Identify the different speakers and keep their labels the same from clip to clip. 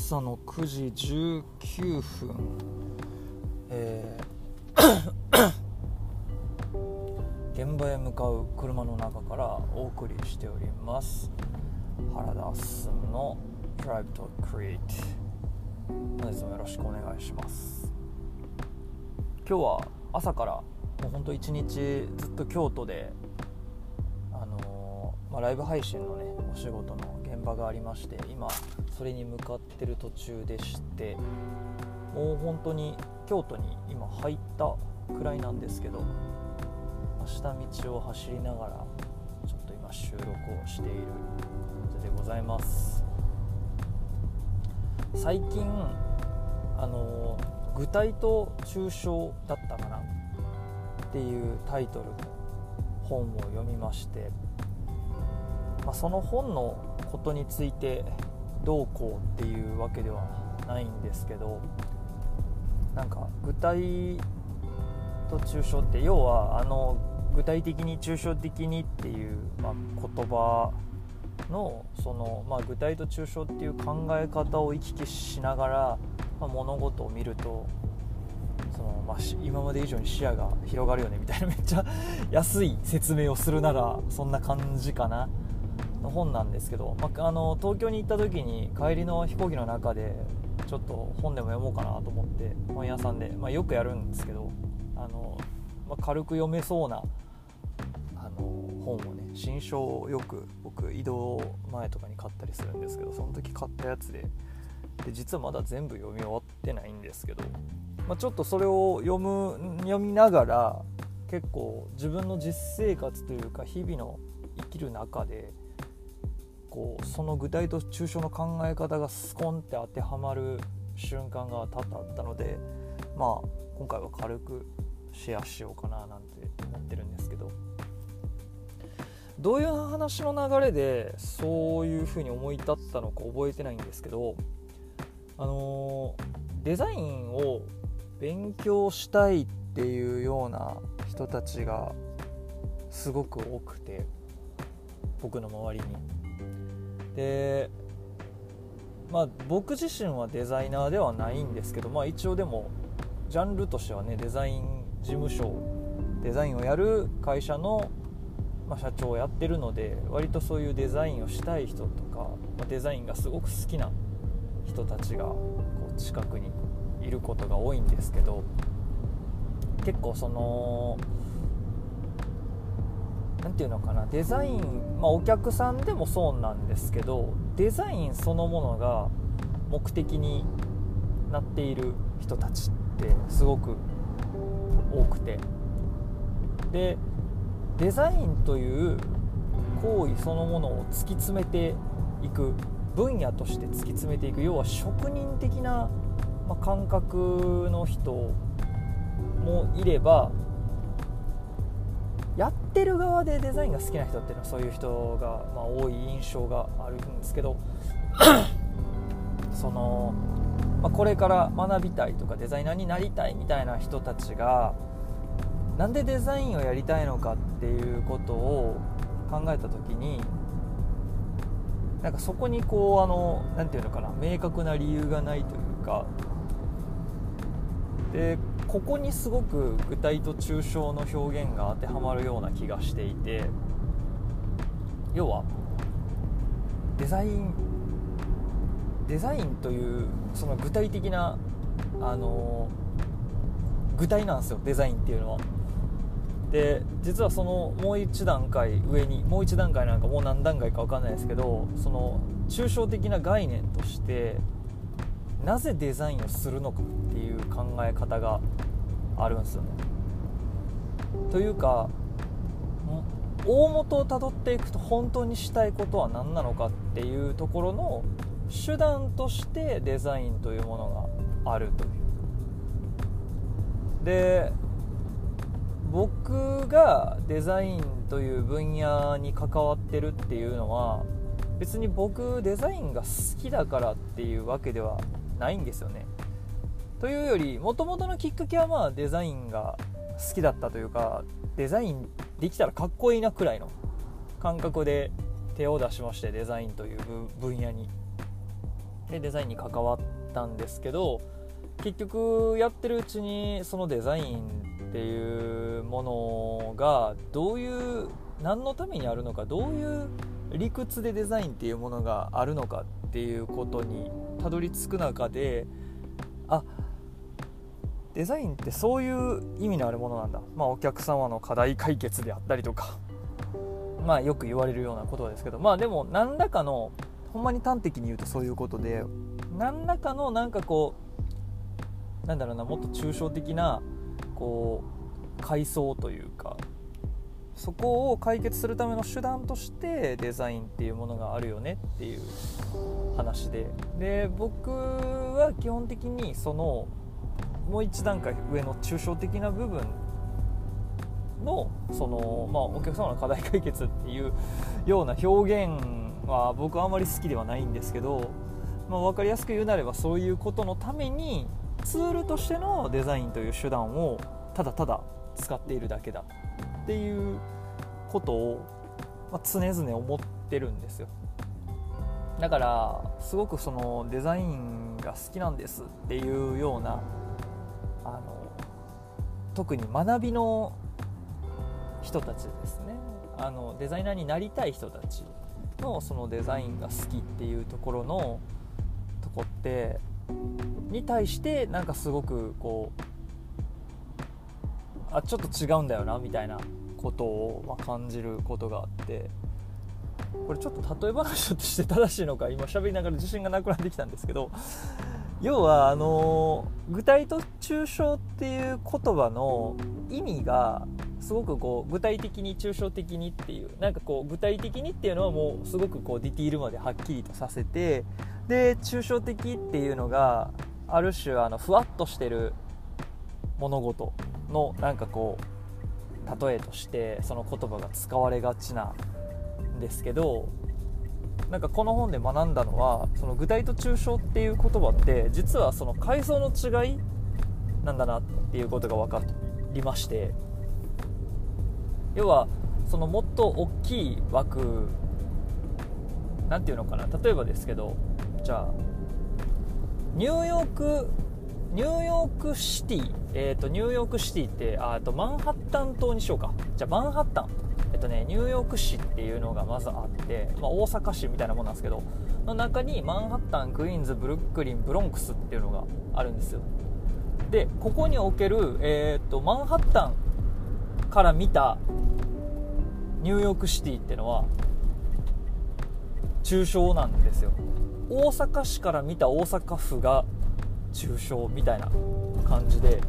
Speaker 1: 朝の9時19分、えー 現場へ向かう車の中からお送りしております。原田進の Drive to Create 本日もよろしくお願いします。今日は朝からもうほんと一日ずっと京都であのーまあ、ライブ配信のねお仕事の現場がありまして今それに向かってる途中でしてもう本当に京都に今入ったくらいなんですけど明日道を走りながらちょっと今収録をしている感じでございます。最近あの具体と抽象だったかなっていうタイトルの本を読みましてまあ、その本のことについてどうこうっていうわけではないんですけどなんか具体と抽象って要はあの具体的に抽象的にっていう、まあ、言葉のその、まあ、具体と抽象っていう考え方を行き来しながら、ま、物事を見るとその、まあ、今まで以上に視野が広がるよねみたいなめっちゃ安い説明をするならそんな感じかな。の本なんですけど、まあ、あの東京に行った時に帰りの飛行機の中でちょっと本でも読もうかなと思って本屋さんで、まあ、よくやるんですけどあの、まあ、軽く読めそうなあの本をね新書をよく僕移動前とかに買ったりするんですけどその時買ったやつでで実はまだ全部読み終わってないんですけど、まあ、ちょっとそれを読む読みながら結構自分の実生活というか日々の生きる中でこうその具体と抽象の考え方がスコンって当てはまる瞬間が多々あったのでまあ今回は軽くシェアしようかななんて思ってるんですけどどういう話の流れでそういうふうに思い立ったのか覚えてないんですけどあのデザインを勉強したいっていうような人たちがすごく多くて僕の周りに。でまあ僕自身はデザイナーではないんですけど、まあ、一応でもジャンルとしてはねデザイン事務所デザインをやる会社の、まあ、社長をやってるので割とそういうデザインをしたい人とか、まあ、デザインがすごく好きな人たちがこう近くにいることが多いんですけど結構その何て言うのかなデザイン、まあ、お客さんでもそうなんですけどデザインそのものが目的になっている人たちってすごく多くて。でデザインという行為そのものを突き詰めていく分野として突き詰めていく要は職人的な感覚の人もいればやってる側でデザインが好きな人っていうのはそういう人が、まあ、多い印象があるんですけどその、まあ、これから学びたいとかデザイナーになりたいみたいな人たちがなんでデザインをやりたいのかっていうことを考えた時になんかそこにこうあの何て言うのかな明確な理由がないというかでここにすごく具体と抽象の表現が当てはまるような気がしていて要はデザインデザインというその具体的なあの具体なんですよデザインっていうのは。で実はそのもう一段階上にもう一段階なんかもう何段階か分かんないですけどその抽象的な概念としてなぜデザインをするのかっていう考え方があるんですよね。というか大元をたどっていくと本当にしたいことは何なのかっていうところの手段としてデザインというものがあるという。で僕がデザインという分野に関わってるっていうのは別に僕デザインが好きだからっていうわけではないんですよねというよりもともとのきっかけはまあデザインが好きだったというかデザインできたらかっこいいなくらいの感覚で手を出しましてデザインという分野に。でデザインに関わったんですけど結局やってるうちにそのデザインっていうものがどういう何のためにあるのかどういう理屈でデザインっていうものがあるのかっていうことにたどり着く中であデザインってそういう意味のあるものなんだ、まあ、お客様の課題解決であったりとか、まあ、よく言われるようなことですけど。まあでも何らかのほんまに端的に言うとそういうことで何らかのなんかこうなんだろうなもっと抽象的なこう階層というか。そこを解決するための手段としてデザインっていうものがあるよねっていう話で。で僕は基本的にそのもう一段階上の抽象的な部分のその、まあ、お客様の課題解決っていうような表現は僕はあまり好きではないんですけど、まあ、分かりやすく言うなればそういうことのためにツールとしてのデザインという手段をただただ使っているだけだっていうことを、ま、常々思ってるんですよ。だからすごくそのデザインが好きなんですっていうようなあの特に学びの人たちですね。あのデザイナーになりたい人たちのそのデザインが好きっていうところのとこってに対してなんかすごくこうあちょっと違うんだよなみたいなことを、ま感じることがあってこれちょっと例え話として正しいのか今喋りながら自信がなくなってきたんですけど要はあの具体と抽象っていう言葉の意味がすごくこう具体的に抽象的にっていうなんかこう具体的にっていうのはもうすごくこうディティールまではっきりとさせてで抽象的っていうのがある種あのふわっとしてる物事のなんかこう例えとしてその言葉が使われがちなんですけどなんかこの本で学んだのはその具体と抽象っていう言葉って実はその階層の違いなんだなっていうことが分かりまして要はそのもっと大きい枠何て言うのかな例えばですけどじゃあニューヨークニューヨークシティ、えーと、ニューヨークシティってあとマンハッタン島にしようか。じゃあマンハッタン。とねニューヨーク市っていうのがまずあって、まあ、大阪市みたいなもんなんですけどの中にマンハッタンクイーンズブルックリンブロンクスっていうのがあるんですよ。でここにおける、えーとマンハッタンから見たニューヨークシティっていうのは抽象なんですよ。大阪市から見た大阪府が抽象みたいな感じで。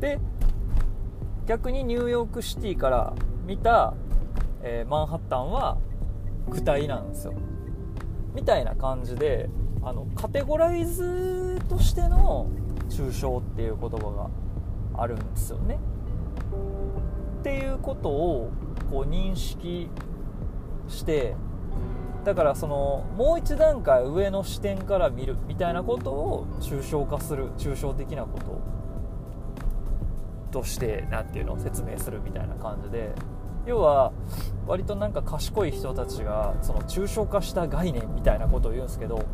Speaker 1: で逆にニューヨークシティから見た、えー、マンハッタンは具体なんですよ。みたいな感じであのカテゴライズとしての抽象っていう言葉があるんですよね。っていうことをこう認識してだからそのもう一段階上の視点から見るみたいなことを抽象化する抽象的なこととして何ていうのを説明するみたいな感じで要は割となんか賢い人たちがその抽象化した概念みたいなことを言うんですけど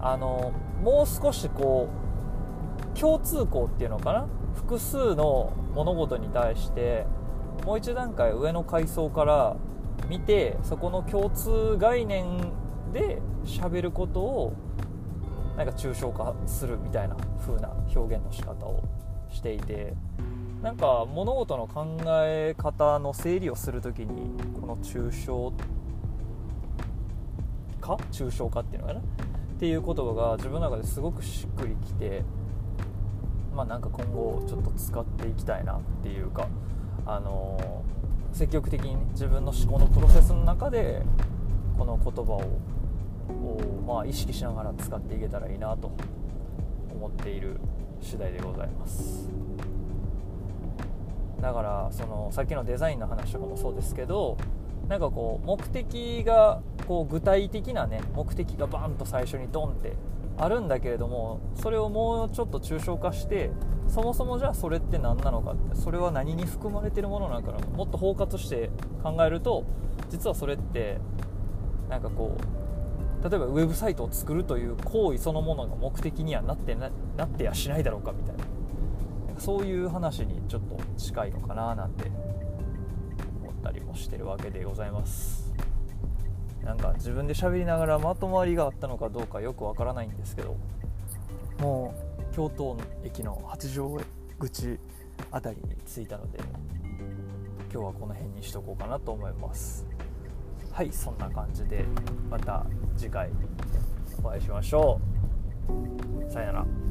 Speaker 1: あのもう少しこう共通項っていうのかな？複数の物事に対してもう一段階上の階層から見てそこの共通概念で喋ることをなんか抽象化するみたいな風な表現の仕方をしていて。なんか物事の考え方の整理をする時にこの抽象化？抽象化っていうのかな？っていう言葉が自分の中ですごくしっくりきてまあなんか今後ちょっと使っていきたいなっていうかあの積極的に、ね、自分の思考のプロセスの中でこの言葉をまあ、意識しながら使っていけたらいいなと思っている次第でございます。だからそのさっきのデザインの話とかもそうですけどなんかこう目的がこう具体的なね目的がバンと最初にドンってあるんだけれどもそれをもうちょっと抽象化してそもそもじゃあそれって何なのかってそれは何に含まれてるものなのかもっと包括して考えると実はそれってなんかこう例えばウェブサイトを作るという行為そのものが目的にはなってななってやしないだろうかみたいな。そういう話にちょっと近いのかななんて思ったりもしてるわけでございます。なんか自分で喋りながらまとまりがあったのかどうかよくわからないんですけどもう京都駅の八丈口辺りに着いたので今日はこの辺にしとこうかなと思います。はいそんな感じでまた次回お会いしましょう。さよなら。